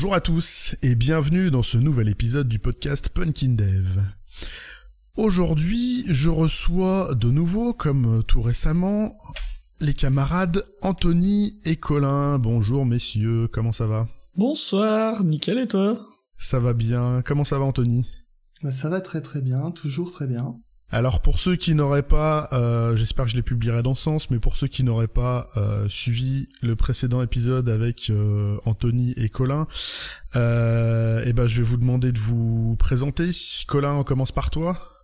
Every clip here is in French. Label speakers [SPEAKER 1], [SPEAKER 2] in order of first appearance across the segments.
[SPEAKER 1] Bonjour à tous et bienvenue dans ce nouvel épisode du podcast Punkin Dev. Aujourd'hui, je reçois de nouveau, comme tout récemment, les camarades Anthony et Colin. Bonjour messieurs, comment ça va?
[SPEAKER 2] Bonsoir, nickel et toi?
[SPEAKER 1] Ça va bien, comment ça va Anthony?
[SPEAKER 3] Bah, Ça va très très bien, toujours très bien.
[SPEAKER 1] Alors pour ceux qui n'auraient pas, euh, j'espère que je les publierai dans ce sens, mais pour ceux qui n'auraient pas euh, suivi le précédent épisode avec euh, Anthony et Colin, eh ben je vais vous demander de vous présenter. Colin, on commence par toi.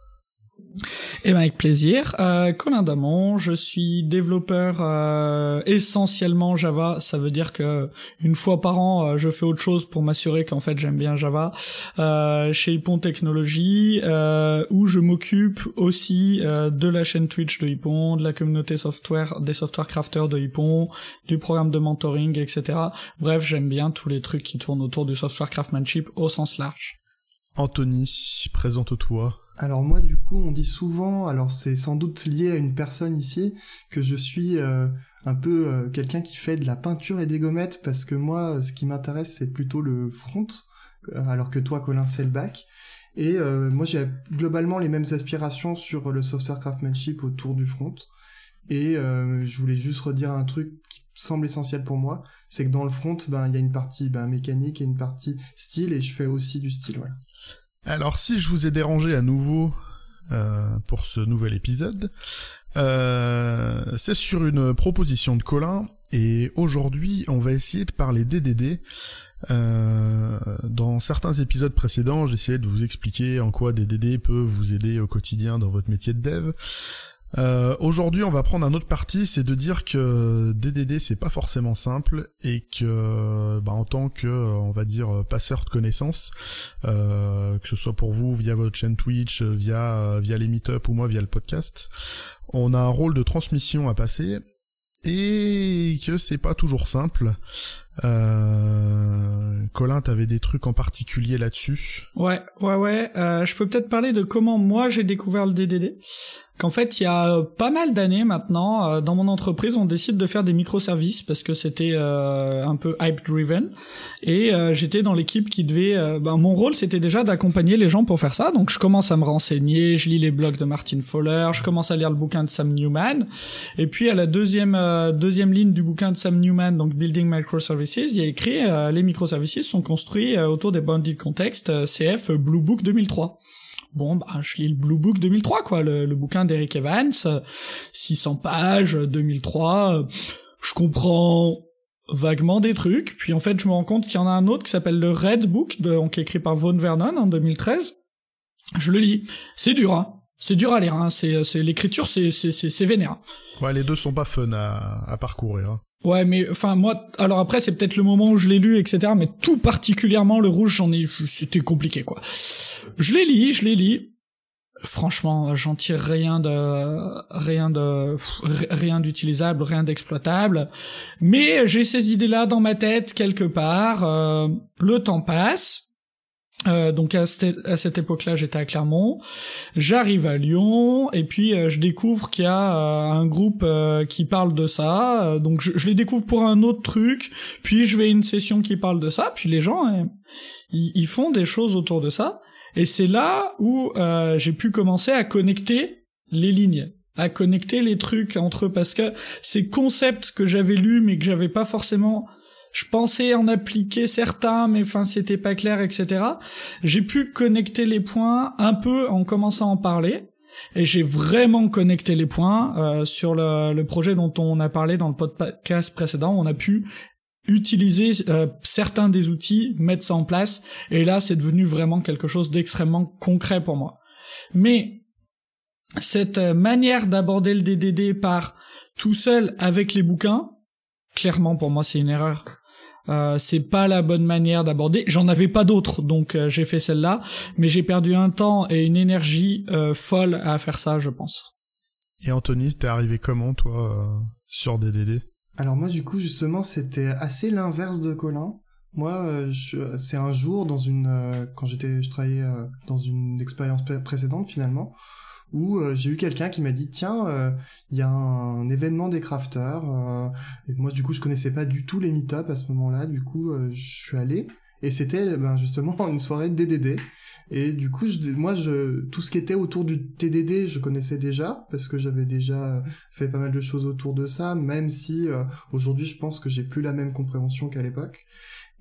[SPEAKER 2] Eh ben avec plaisir. Euh, Colin Damon, je suis développeur euh, essentiellement Java. Ça veut dire que une fois par an, euh, je fais autre chose pour m'assurer qu'en fait j'aime bien Java. Euh, chez Hippon Technologies, euh, où je m'occupe aussi de la chaîne Twitch de Hippon, de la communauté software, des software crafters de Hippon, du programme de mentoring, etc. Bref, j'aime bien tous les trucs qui tournent autour du software craftsmanship au sens large.
[SPEAKER 1] Anthony, présente-toi.
[SPEAKER 3] Alors moi du coup on dit souvent, alors c'est sans doute lié à une personne ici, que je suis euh, un peu euh, quelqu'un qui fait de la peinture et des gommettes parce que moi ce qui m'intéresse c'est plutôt le front, euh, alors que toi Colin c'est le back. Et moi j'ai globalement les mêmes aspirations sur le software craftsmanship autour du front. Et je voulais juste redire un truc qui semble essentiel pour moi, c'est que dans le front, ben il y a une partie ben, mécanique et une partie style, et je fais aussi du style, voilà.
[SPEAKER 1] Alors si je vous ai dérangé à nouveau euh, pour ce nouvel épisode, euh, c'est sur une proposition de Colin et aujourd'hui on va essayer de parler DDD. Euh, dans certains épisodes précédents, j'essayais de vous expliquer en quoi DDD peut vous aider au quotidien dans votre métier de dev. Euh, Aujourd'hui, on va prendre un autre parti, c'est de dire que DDD c'est pas forcément simple et que, bah, en tant que, on va dire, passeur de connaissances, euh, que ce soit pour vous via votre chaîne Twitch, via via les meet-up ou moi via le podcast, on a un rôle de transmission à passer et que c'est pas toujours simple. Euh... Colin, t'avais des trucs en particulier là-dessus?
[SPEAKER 2] Ouais, ouais, ouais. Euh, je peux peut-être parler de comment moi j'ai découvert le DDD qu'en fait, il y a euh, pas mal d'années maintenant, euh, dans mon entreprise, on décide de faire des microservices parce que c'était euh, un peu hype-driven. Et j'étais dans l'équipe qui devait... ben, mon rôle, c'était déjà d'accompagner les gens pour faire ça. Donc, je commence à me renseigner, je lis les blogs de Martin Fowler, je commence à lire le bouquin de Sam Newman. Et puis, à la deuxième, deuxième ligne du bouquin de Sam Newman, donc Building Microservices, il a écrit les microservices sont construits autour des bounded context CF Blue Book 2003 bon bah je lis le Blue Book 2003 quoi le, le bouquin d'Eric Evans 600 pages 2003 je comprends vaguement des trucs puis en fait je me rends compte qu'il y en a un autre qui s'appelle le Red Book donc écrit par Vaughan Vernon en 2013 je le lis. C'est dur hein. C'est dur à lire hein. c'est c'est l'écriture c'est c'est c'est vénère.
[SPEAKER 1] Ouais les deux sont pas fun à, à parcourir hein.
[SPEAKER 2] Ouais, mais enfin moi, alors après c'est peut-être le moment où je l'ai lu, etc. Mais tout particulièrement le rouge, j'en ai, c'était compliqué quoi. Je l'ai lu, je l'ai lu. Franchement, j'en tire rien de, rien de, rien d'utilisable, rien d'exploitable. Mais j'ai ces idées-là dans ma tête quelque part. Euh, le temps passe. Euh, donc à cette, à cette époque-là, j'étais à Clermont. J'arrive à Lyon et puis euh, je découvre qu'il y a euh, un groupe euh, qui parle de ça. donc je, je, les découvre pour un autre truc. Puis je vais à une session qui parle de ça. Puis les gens, hein, ils, ils, font des choses autour de ça. Et c'est là où j'ai pu commencer à connecter les lignes à connecter les trucs entre eux parce que ces concepts que j'avais lus mais que j'avais pas forcément je pensais en appliquer certains, mais enfin c'était pas clair, etc. J'ai pu connecter les points un peu en commençant à en parler. Et j'ai vraiment connecté les points euh, sur le, le, projet dont on a parlé dans le podcast précédent. On a pu utiliser euh, certains des outils, mettre ça en place, et là c'est devenu vraiment quelque chose d'extrêmement concret pour moi. Mais cette euh, manière d'aborder le DDD par tout seul avec les bouquins, clairement pour moi c'est une erreur. Euh, c'est pas la bonne manière d'aborder. J'en avais pas d'autres, donc euh, j'ai fait celle-là, mais j'ai perdu un temps et une énergie euh, folle à faire ça, je pense.
[SPEAKER 1] Et Anthony, t'es arrivé comment toi sur DDD
[SPEAKER 3] Alors moi, du coup, justement, c'était assez l'inverse de Colin. Moi, c'est un jour dans une quand j'étais, je travaillais dans une expérience précédente finalement où euh, j'ai eu quelqu'un qui m'a dit tiens euh, il y a un, événement des crafters euh, et moi du coup je connaissais pas du tout les meet-up à ce moment-là du coup je suis allé Et c'était ben, justement une soirée de DDD. Et du coup, je, moi, je, tout ce qui était autour du TDD, je connaissais déjà, parce que j'avais déjà fait pas mal de choses autour de ça, même si euh, aujourd'hui, je pense que j'ai plus la même compréhension qu'à l'époque.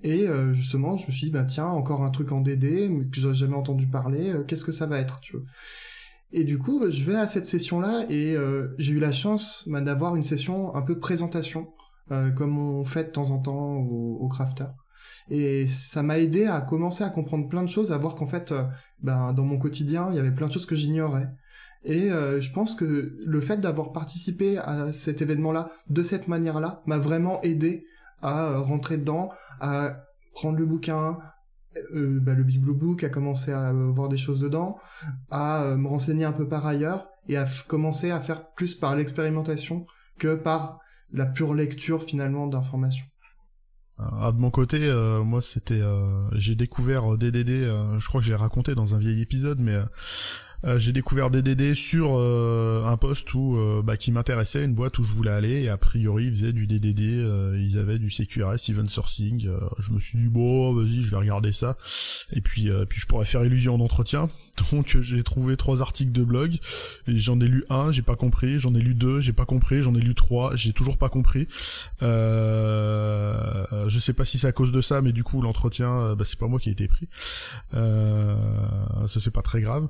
[SPEAKER 3] Et euh, justement, je me suis dit, bah tiens, encore un truc en DD, que j'ai jamais entendu parler, euh, qu'est-ce que ça va être, tu vois? Et du coup, je vais à cette session-là, et j'ai eu la chance bah, d'avoir une session un peu présentation, comme on fait de temps en temps au, crafter. Et ça m'a aidé à commencer à comprendre plein de choses, à voir qu'en fait, euh, ben, dans mon quotidien, il y avait plein de choses que j'ignorais. Et euh, je pense que le fait d'avoir participé à cet événement-là de cette manière-là m'a vraiment aidé à euh, rentrer dedans, à prendre le bouquin, euh, bah, le Big Blue Book, à commencer à voir des choses dedans, à me renseigner un peu par ailleurs et à commencer à faire plus par l'expérimentation que par la pure lecture finalement d'informations.
[SPEAKER 1] Ah, de mon côté, euh, moi c'était, euh, j'ai découvert DDD. Euh, je crois que j'ai raconté dans un vieil épisode, mais euh, j'ai découvert DDD sur euh, un poste où euh, bah, qui m'intéressait, une boîte où je voulais aller et a priori ils faisaient du DDD, ils avaient du CQRS, even sourcing. je me suis dit bon vas-y je vais regarder ça et puis puis je pourrais faire illusion d'entretien. Donc j'ai trouvé trois articles de blog et j'en ai lu un, j'ai pas compris, j'en ai lu deux, j'ai pas compris, j'en ai lu trois, j'ai toujours pas compris. je sais pas si c'est à cause de ça, mais du coup l'entretien, bah, c'est pas moi qui ai été pris. ça c'est pas très grave.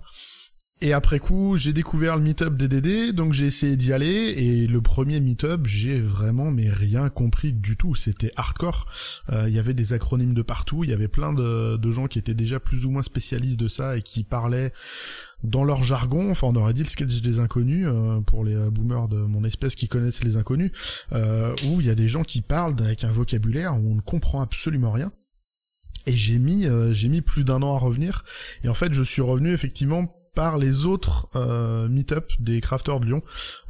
[SPEAKER 1] Et après coup, j'ai découvert le meet-up DDD, donc j'ai essayé d'y aller, et le premier meet-up, j'ai vraiment mais rien compris du tout. C'était hardcore. Euh, il y avait des acronymes de partout, il y avait plein de, gens qui étaient déjà plus ou moins spécialistes de ça et qui parlaient dans leur jargon, enfin on aurait dit le sketch des inconnus euh, pour les boomers de mon espèce qui connaissent les inconnus, euh, où il y a des gens qui parlent avec un vocabulaire où on ne comprend absolument rien. Et j'ai mis j'ai mis plus d'un an à revenir. Et en fait, je suis revenu effectivement par les autres euh, meet-up des crafters de Lyon.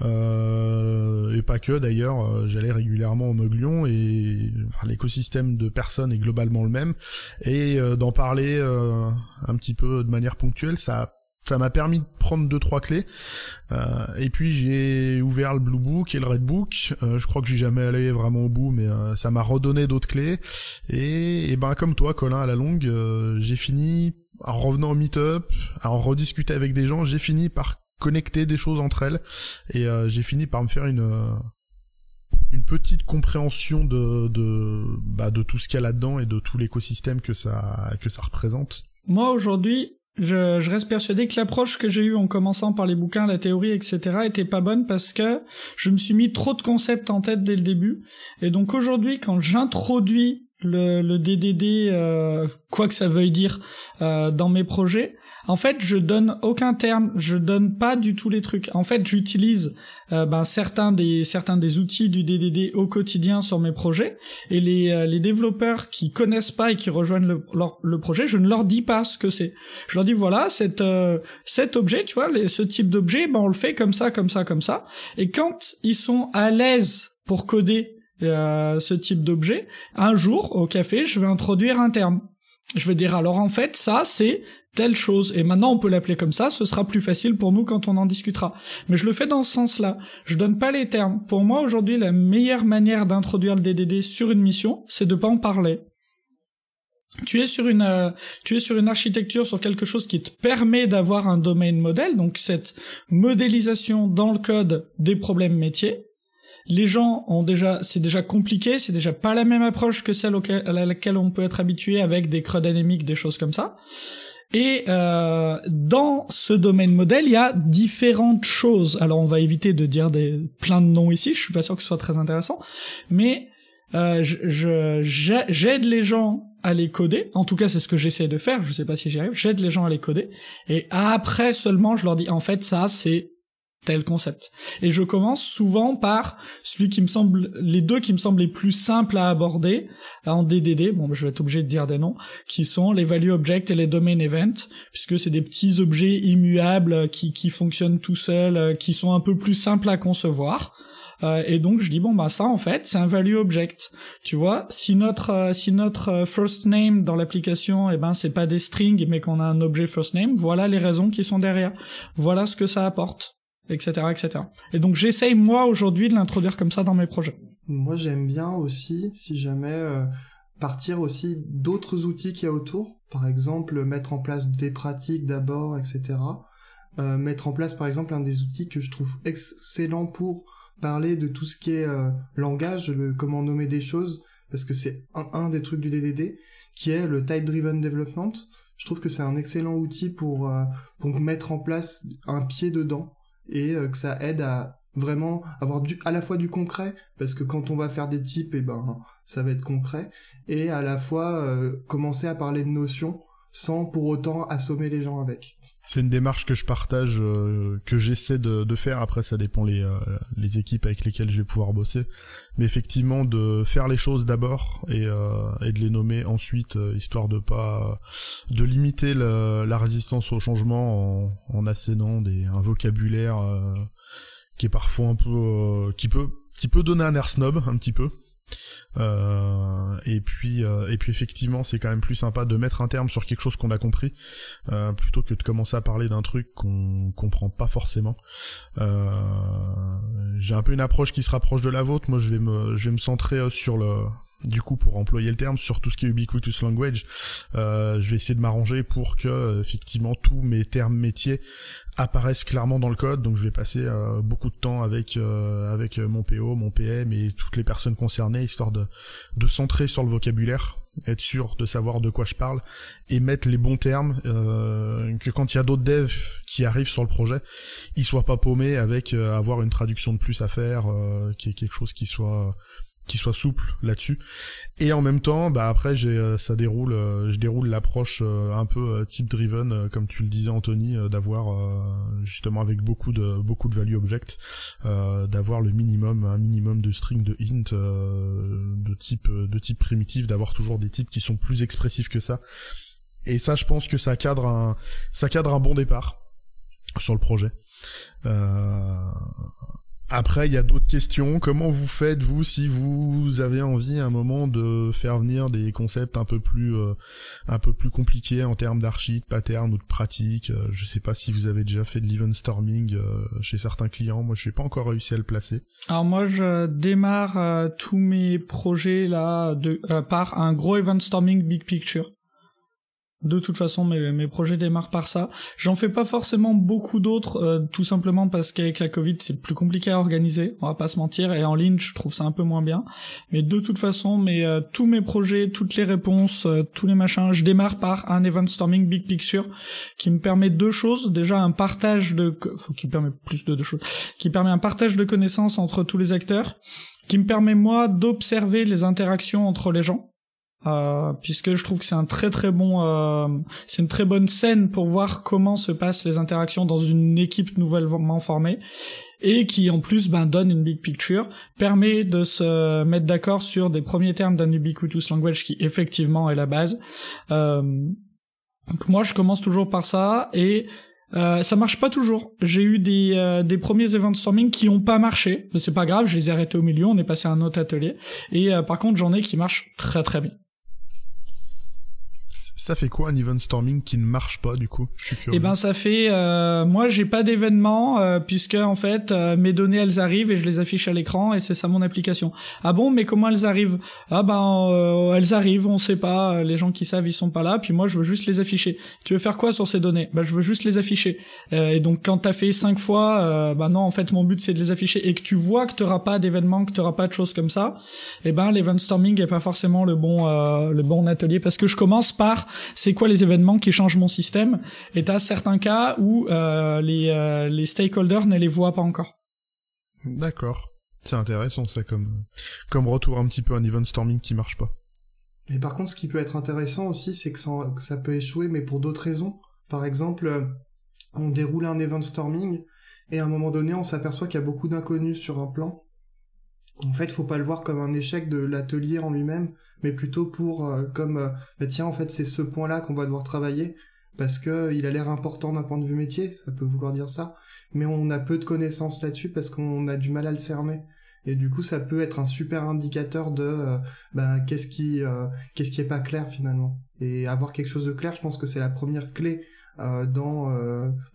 [SPEAKER 1] Euh, et pas que d'ailleurs euh, j'allais régulièrement au Mug Lyon et l'écosystème de personnes est globalement le même. Et euh, d'en parler un petit peu de manière ponctuelle ça ça m'a permis de prendre deux trois clés. Et puis j'ai ouvert le Blue Book et le Red Book. Je crois que j'ai jamais allé vraiment au bout mais ça m'a redonné d'autres clés. Et, et, ben comme toi Colin à la longue j'ai fini en revenant au meet-up, en rediscuter avec des gens, j'ai fini par connecter des choses entre elles et euh, j'ai fini par me faire une euh, une petite compréhension de de bah, de tout ce qu'il y a là-dedans et de tout l'écosystème que ça que ça représente.
[SPEAKER 2] Moi aujourd'hui, je, je reste persuadé que l'approche que j'ai eue en commençant par les bouquins, la théorie, etc., était pas bonne parce que je me suis mis trop de concepts en tête dès le début. Et donc aujourd'hui, quand j'introduis le, le DDD, euh, quoi que ça veuille dire, euh, dans mes projets. En fait, je donne aucun terme, je donne pas du tout les trucs. En fait, j'utilise euh, ben, certains des certains des outils du DDD au quotidien sur mes projets et les euh, les développeurs qui connaissent pas et qui rejoignent le, le projet, je ne leur dis pas ce que c'est. Je leur dis voilà, cet euh, cet objet, tu vois, ce type d'objet, ben on le fait comme ça, comme ça, comme ça. Et quand ils sont à l'aise pour coder euh, ce type d'objet, un jour au café, je vais introduire un terme. Je vais dire alors en fait ça c'est telle chose et maintenant on peut l'appeler comme ça, ce sera plus facile pour nous quand on en discutera. Mais je le fais dans ce sens-là. Je donne pas les termes. Pour moi aujourd'hui la meilleure manière d'introduire le DDD sur une mission, c'est de pas en parler. Tu es sur une euh, tu es sur une architecture sur quelque chose qui te permet d'avoir un domaine modèle donc cette modélisation dans le code des problèmes métiers les gens ont déjà, c'est déjà compliqué, c'est déjà pas la même approche que celle à laquelle on peut être habitué avec des creux dynamiques, des choses comme ça. Et euh, dans ce domaine modèle, il y a différentes choses. Alors on va éviter de dire des plein de noms ici, je suis pas sûr que ce soit très intéressant, mais euh, je j'aide les gens à les coder. En tout cas, c'est ce que j'essaie de faire. Je sais pas si j'y arrive. J'aide les gens à les coder. Et après seulement, je leur dis en fait ça c'est tel concept. Et je commence souvent par celui qui me semble, les deux qui me semblent les plus simples à aborder en DDD, bon je vais être obligé de dire des noms, qui sont les value objects et les domain events, puisque c'est des petits objets immuables qui, qui fonctionnent tout seuls, euh, qui sont un peu plus simples à concevoir. Euh, et donc je dis bon bah ça en fait c'est un value object. Tu vois, si notre euh, si notre first name dans l'application eh ben c'est pas des strings mais qu'on a un objet first name, voilà les raisons qui sont derrière. Voilà ce que ça apporte etc., etc. Et donc j'essaye moi aujourd'hui de l'introduire comme ça dans mes projets.
[SPEAKER 3] Moi j'aime bien aussi, si jamais euh, partir aussi d'autres outils qu'il y a autour, par exemple mettre en place des pratiques d'abord, etc. Euh, mettre en place par exemple un des outils que je trouve excellent pour parler de tout ce qui est euh, langage, le, comment nommer des choses, parce que c'est un, un, des trucs du DDD, qui est le Type Driven Development. Je trouve que c'est un excellent outil pour, euh, pour mettre en place un pied dedans et que ça aide à vraiment avoir du, à la fois du concret, parce que quand on va faire des types, et eh ben, ça va être concret, et à la fois euh, commencer à parler de notions sans pour autant assommer les gens avec.
[SPEAKER 1] C'est une démarche que je partage, euh, que j'essaie de, faire. Après, ça dépend les, euh, les équipes avec lesquelles je vais pouvoir bosser. Mais effectivement, de faire les choses d'abord et, et de les nommer ensuite, histoire de pas de limiter la, la résistance au changement en, en assénant des, un vocabulaire qui est parfois un peu, euh, qui peut, qui peut donner un air snob un petit peu. Euh, et puis euh, et puis effectivement c'est quand même plus sympa de mettre un terme sur quelque chose qu'on a compris euh, plutôt que de commencer à parler d'un truc qu'on comprend pas forcément. J'ai un peu une approche qui se rapproche de la vôtre. Moi je vais me je vais me centrer sur le du coup pour employer le terme sur tout ce qui est ubiquitous language euh, je vais essayer de m'arranger pour que effectivement tous mes termes métiers apparaissent clairement dans le code. Donc je vais passer euh, beaucoup de temps avec euh, avec mon PO mon PM et toutes les personnes concernées histoire de de centrer sur le vocabulaire être sûr de savoir de quoi je parle et mettre les bons termes euh, que quand il y a d'autres devs qui arrivent sur le projet ils soient pas paumés avec euh, avoir une traduction de plus à faire euh, qui est quelque chose qui soit qui soit souple là-dessus. Et en même temps bah après j'ai euh, ça déroule euh, je déroule l'approche euh, un peu type driven comme tu le disais Anthony d'avoir justement avec beaucoup de beaucoup de value object d'avoir le minimum un minimum de string de int de type de type primitif d'avoir toujours des types qui sont plus expressifs que ça. Et ça je pense que ça cadre un ça cadre un bon départ sur le projet. Euh, après, il y a d'autres questions. Comment vous faites, vous, si vous avez envie à un moment de faire venir des concepts un peu plus, euh, un peu plus compliqués en termes d'archi, de pattern ou de pratique euh, Je sais pas si vous avez déjà fait de l'event storming euh, chez certains clients. Moi, je n'ai pas encore réussi à le placer.
[SPEAKER 2] Alors moi, je démarre euh, tous mes projets là de, par un gros event storming big picture. De toute façon, mes, mes projets démarrent par ça. J'en fais pas forcément beaucoup d'autres, euh, tout simplement parce qu'avec la Covid, c'est plus compliqué à organiser, on va pas se mentir, et en ligne, je trouve ça un peu moins bien. Mais de toute façon, mais, euh, tous mes projets, toutes les réponses, euh, tous les machins, je démarre par un event storming big picture qui me permet deux choses. Déjà, un partage de... faut permet plus de choses. Qui permet un partage de connaissances entre tous les acteurs, qui me permet, moi, d'observer les interactions entre les gens euh, puisque je trouve que c'est un très très bon, euh, c'est une très bonne scène pour voir comment se passent les interactions dans une équipe nouvellement formée et qui en plus ben, donne une big picture, permet de se mettre d'accord sur des premiers termes d'un ubiquitous language qui effectivement est la base. Euh, donc moi je commence toujours par ça et euh, ça marche pas toujours. J'ai eu des, euh, des premiers events storming qui ont pas marché, mais c'est pas grave, je les ai arrêtés au milieu, on est passé à un autre atelier. Et euh, par contre, j'en ai qui marchent très très bien.
[SPEAKER 1] Ça fait quoi un event storming qui ne marche pas du coup?
[SPEAKER 2] Eh ben ça fait euh, moi j'ai pas d'événement euh, puisque en fait euh, mes données elles arrivent et je les affiche à l'écran et c'est ça mon application. Ah bon mais comment elles arrivent? Ah ben euh, elles arrivent, on sait pas, les gens qui savent ils sont pas là puis moi je veux juste les afficher. Tu veux faire quoi sur ces données? Ben je veux juste les afficher. et donc quand t'as fait cinq fois ben non en fait mon but c'est de les afficher et que tu vois que t'auras pas d'événement, que t'auras pas de choses comme ça, eh ben l'event storming est pas forcément le bon le bon atelier parce que je commence par c'est quoi les événements qui changent mon système et t'as certains cas où euh, les, euh, les stakeholders ne les voient pas encore.
[SPEAKER 1] D'accord. C'est intéressant ça comme, comme retour un petit peu un event storming qui marche pas.
[SPEAKER 3] Et par contre, ce qui peut être intéressant aussi, c'est que ça, que ça peut échouer, mais pour d'autres raisons. Par exemple, euh, on déroule un event storming, et à un moment donné, on s'aperçoit qu'il y a beaucoup d'inconnus sur un plan, en fait, faut pas le voir comme un échec de l'atelier en lui-même, mais plutôt pour euh, comme euh, bah, tiens en fait c'est ce point-là qu'on va devoir travailler parce que il a l'air important d'un point de vue métier, ça peut vouloir dire ça, mais on a peu de connaissances là-dessus parce qu'on a du mal à le cerner. Et du coup, ça peut être un super indicateur de euh, bah, qu'est-ce qui qu'est-ce qui est pas clair finalement. Et avoir quelque chose de clair, je pense que c'est la première clé dans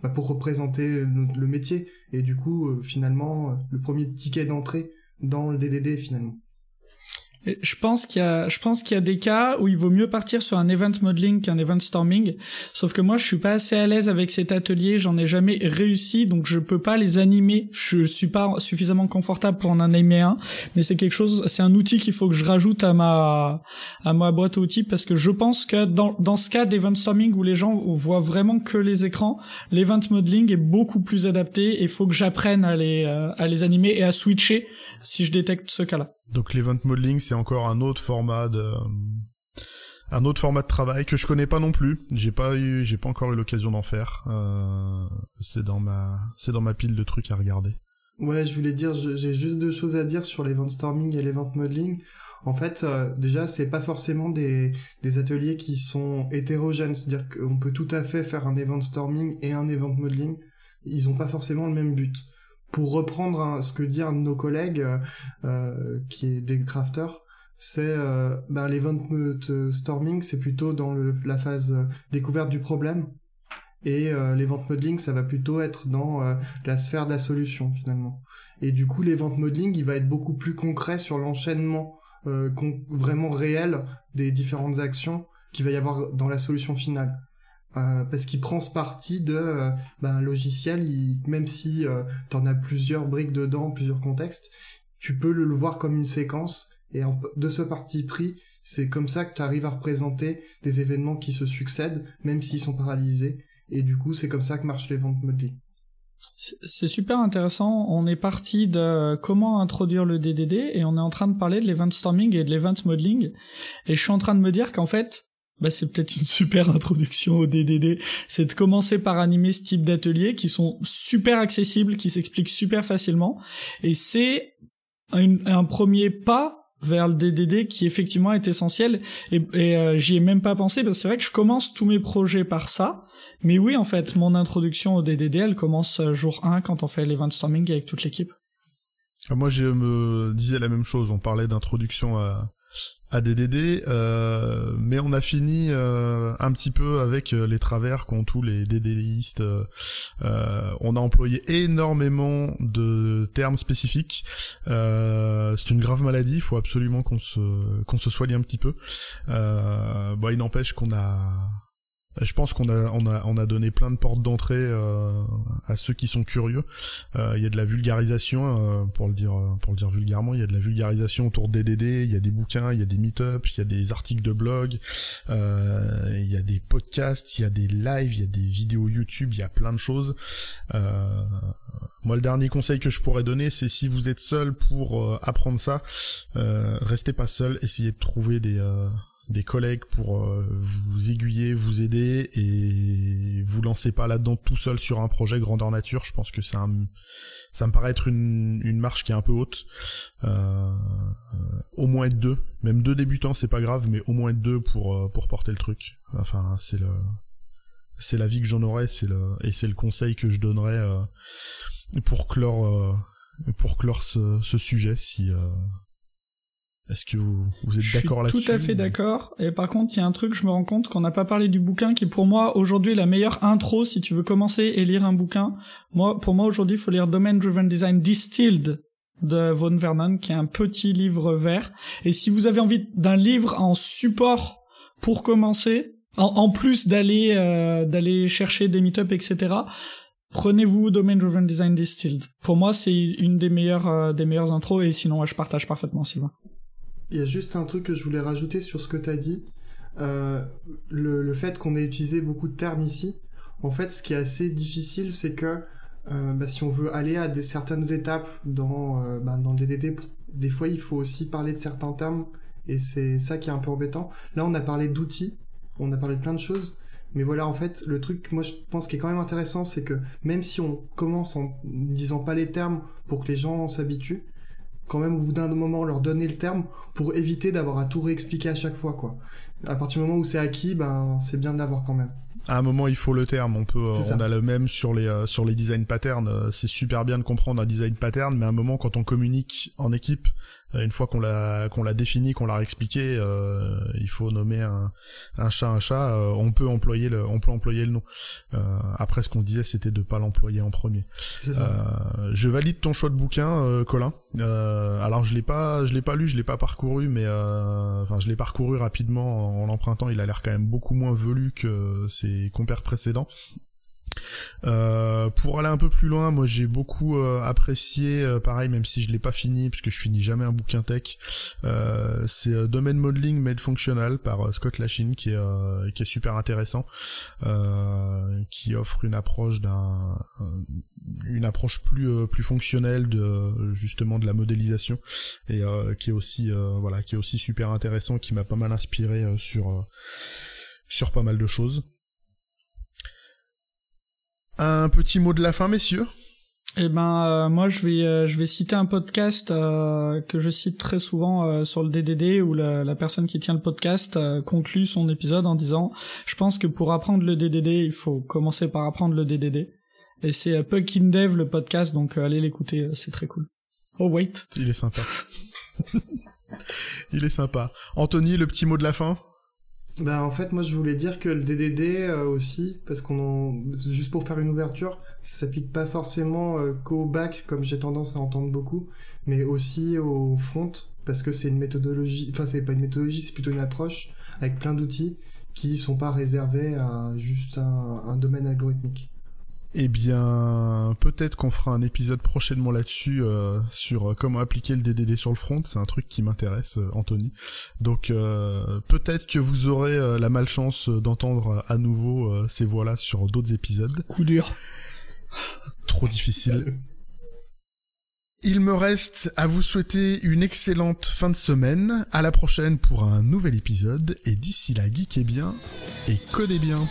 [SPEAKER 3] bah, pour représenter le, métier. Et du coup, finalement, le premier ticket d'entrée dans le DDD finalement.
[SPEAKER 2] Je pense qu'il y a, je pense qu'il y a des cas où il vaut mieux partir sur un event modeling qu'un event storming. Sauf que moi, je suis pas assez à l'aise avec cet atelier. J'en ai jamais réussi, donc je peux pas les animer. Je suis pas suffisamment confortable pour en animer un. Mais c'est quelque chose, c'est un outil qu'il faut que je rajoute à ma, à ma boîte à outils parce que je pense que dans, dans ce cas d'event storming où les gens voient vraiment que les écrans, l'event modeling est beaucoup plus adapté et faut que j'apprenne à les, euh, à les animer et à switcher si je détecte ce cas-là.
[SPEAKER 1] Donc l'event modeling, c'est encore un autre format de un autre format de travail que je connais pas non plus. J'ai pas eu, j'ai pas encore eu l'occasion d'en faire. Euh, c'est dans ma, c'est dans ma pile de trucs à regarder.
[SPEAKER 3] Ouais, je voulais dire, j'ai juste deux choses à dire sur l'event storming et l'event modeling. En fait, euh, déjà, c'est pas forcément des, des ateliers qui sont hétérogènes, c'est-à-dire qu'on peut tout à fait faire un event storming et un event modeling. Ils ont pas forcément le même but pour reprendre ce que disent nos collègues, euh, euh, qui est des crafters, c'est euh, ben, l'event storming, c'est plutôt dans le, la phase euh, découverte du problème, et euh, l'event modeling, ça va plutôt être dans la sphère de la solution finalement. Et du coup, l'event modeling, il va être beaucoup plus concret sur l'enchaînement vraiment réel des différentes actions qu'il va y avoir dans la solution finale. Euh, parce qu'il prend ce parti de ben, un logiciel, il, même si euh, tu en as plusieurs briques dedans, plusieurs contextes, tu peux le, voir comme une séquence, et de ce parti pris, c'est comme ça que tu arrives à représenter des événements qui se succèdent, même s'ils sont paralysés, et du coup c'est comme ça que marche les ventes modeling.
[SPEAKER 2] C'est super intéressant. On est parti de comment introduire le DDD et on est en train de parler de l'event storming et de l'event modeling. Et je suis en train de me dire qu'en fait, bah c'est peut-être une super introduction au DDD, c'est de commencer par animer ce type d'ateliers qui sont super accessibles, qui s'expliquent super facilement, et c'est un, premier pas vers le DDD qui effectivement est essentiel, et, euh, j'y ai même pas pensé, parce que c'est vrai que je commence tous mes projets par ça, mais oui en fait, mon introduction au DDD, elle commence jour 1 quand on fait l'event storming avec toute l'équipe.
[SPEAKER 1] Ah, moi je me disais la même chose, on parlait d'introduction à à DDD, euh, mais on a fini euh, un petit peu avec euh, les travers qu'ont tous les DDDistes. on a employé énormément de termes spécifiques. c'est une grave maladie, il faut absolument qu'on se qu'on se soigne un petit peu. bon, il n'empêche qu'on a je pense qu'on a, on a, on a donné plein de portes d'entrée euh, à ceux qui sont curieux. Euh, il y a de la vulgarisation, euh, pour le dire, pour le dire vulgairement, il y a de la vulgarisation autour des DD. Il y a des bouquins, il y a des meet-ups, il y a des articles de blog, il y a des podcasts, il y a des lives, il y a des vidéos YouTube, il y a plein de choses. moi, le dernier conseil que je pourrais donner, c'est si vous êtes seul pour apprendre ça, restez pas seul, essayez de trouver des des collègues pour euh, vous aiguiller, vous aider et vous lancez pas là-dedans tout seul sur un projet grandeur nature. Je pense que ça me paraît être une, une marche qui est un peu haute. Euh, au moins être deux, même deux débutants, c'est pas grave, mais au moins être deux pour euh, pour porter le truc. Enfin, c'est le c'est la vie que j'en aurais, c'est le et c'est le conseil que je donnerais pour clore pour clore ce, ce sujet si est-ce que vous, vous êtes d'accord là-dessus
[SPEAKER 2] Tout à fait d'accord. Et par contre, il y a un truc, je me rends compte qu'on n'a pas parlé du bouquin qui, pour moi, aujourd'hui, est la meilleure intro si tu veux commencer et lire un bouquin. Moi, pour moi, aujourd'hui, il faut lire Domain Driven Design Distilled de Von Vernon, qui est un petit livre vert. Et si vous avez envie d'un livre en support pour commencer, en, plus d'aller euh, d'aller chercher des meet-up, etc., prenez-vous Domain Driven Design Distilled. Pour moi, c'est une des meilleures euh, des meilleures intros. Et sinon, je partage parfaitement, Sylvain.
[SPEAKER 3] Il y a juste un truc que je voulais rajouter sur ce que tu as dit. Euh, le, le, fait qu'on ait utilisé beaucoup de termes ici, en fait, ce qui est assez difficile, c'est que euh, bah, si on veut aller à des certaines étapes dans, euh, bah, dans le DDD, des fois, il faut aussi parler de certains termes, et c'est ça qui est un peu embêtant. Là, on a parlé d'outils, on a parlé de plein de choses, mais voilà, en fait, le truc, moi, je pense qui est quand même intéressant, c'est que même si on commence en disant pas les termes pour que les gens s'habituent, quand même au bout d'un moment leur donner le terme pour éviter d'avoir à tout réexpliquer à chaque fois quoi. À partir du moment où c'est acquis, ben c'est bien de l'avoir quand même.
[SPEAKER 1] À un moment, il faut le terme. On peut, on a le même sur les euh, sur les design patterns. Euh, c'est super bien de comprendre un design pattern, mais à un moment, quand on communique en équipe, une fois qu'on l'a qu'on l'a défini, qu'on l'a expliqué, il faut nommer un, un chat un chat. on peut employer le on peut employer le nom. après, ce qu'on disait, c'était de pas l'employer en premier. je valide ton choix de bouquin, Colin. alors je l'ai pas je l'ai pas lu, je l'ai pas parcouru, mais enfin je l'ai parcouru rapidement en, en l'empruntant. Il a l'air quand même beaucoup moins velu que ses compères précédents. Euh, pour aller un peu plus loin, moi j'ai beaucoup euh, apprécié, euh, pareil, même si je l'ai pas fini, puisque je finis jamais un bouquin tech, c'est Domain Modeling Made Functional par Scott Lachine, qui est, super intéressant, qui offre une approche plus fonctionnelle de justement de la modélisation et qui est aussi voilà qui est aussi super intéressant qui m'a pas mal inspiré sur pas mal de choses un petit mot de la fin, messieurs
[SPEAKER 2] eh ben euh, moi je vais euh, je vais citer un podcast euh, que je cite très souvent sur le DDD où la, la, personne qui tient le podcast conclut son épisode en disant je pense que pour apprendre le DDD il faut commencer par apprendre le DDD et c'est Puckin Dev le podcast donc allez l'écouter c'est très cool. Oh wait.
[SPEAKER 1] Il est sympa. il est sympa. Anthony le petit mot de la fin
[SPEAKER 3] bah en fait moi je voulais dire que le DDD euh, aussi parce qu'on en... juste pour faire une ouverture ça s'applique pas forcément euh, qu'au bac comme j'ai tendance à entendre beaucoup mais aussi au front parce que c'est une méthodologie enfin c'est pas une méthodologie c'est plutôt une approche avec plein d'outils qui sont pas réservés à juste un domaine algorithmique.
[SPEAKER 1] Eh bien, peut-être qu'on fera un épisode prochainement là-dessus euh, sur euh, comment appliquer le DDD sur le front. C'est un truc qui m'intéresse, euh, Anthony. Donc, peut-être que vous aurez la malchance d'entendre à nouveau ces voix-là sur d'autres épisodes.
[SPEAKER 2] Coup dur.
[SPEAKER 1] Trop difficile. Il me reste à vous souhaiter une excellente fin de semaine. À la prochaine pour un nouvel épisode. Et d'ici là, geekez bien et codez bien.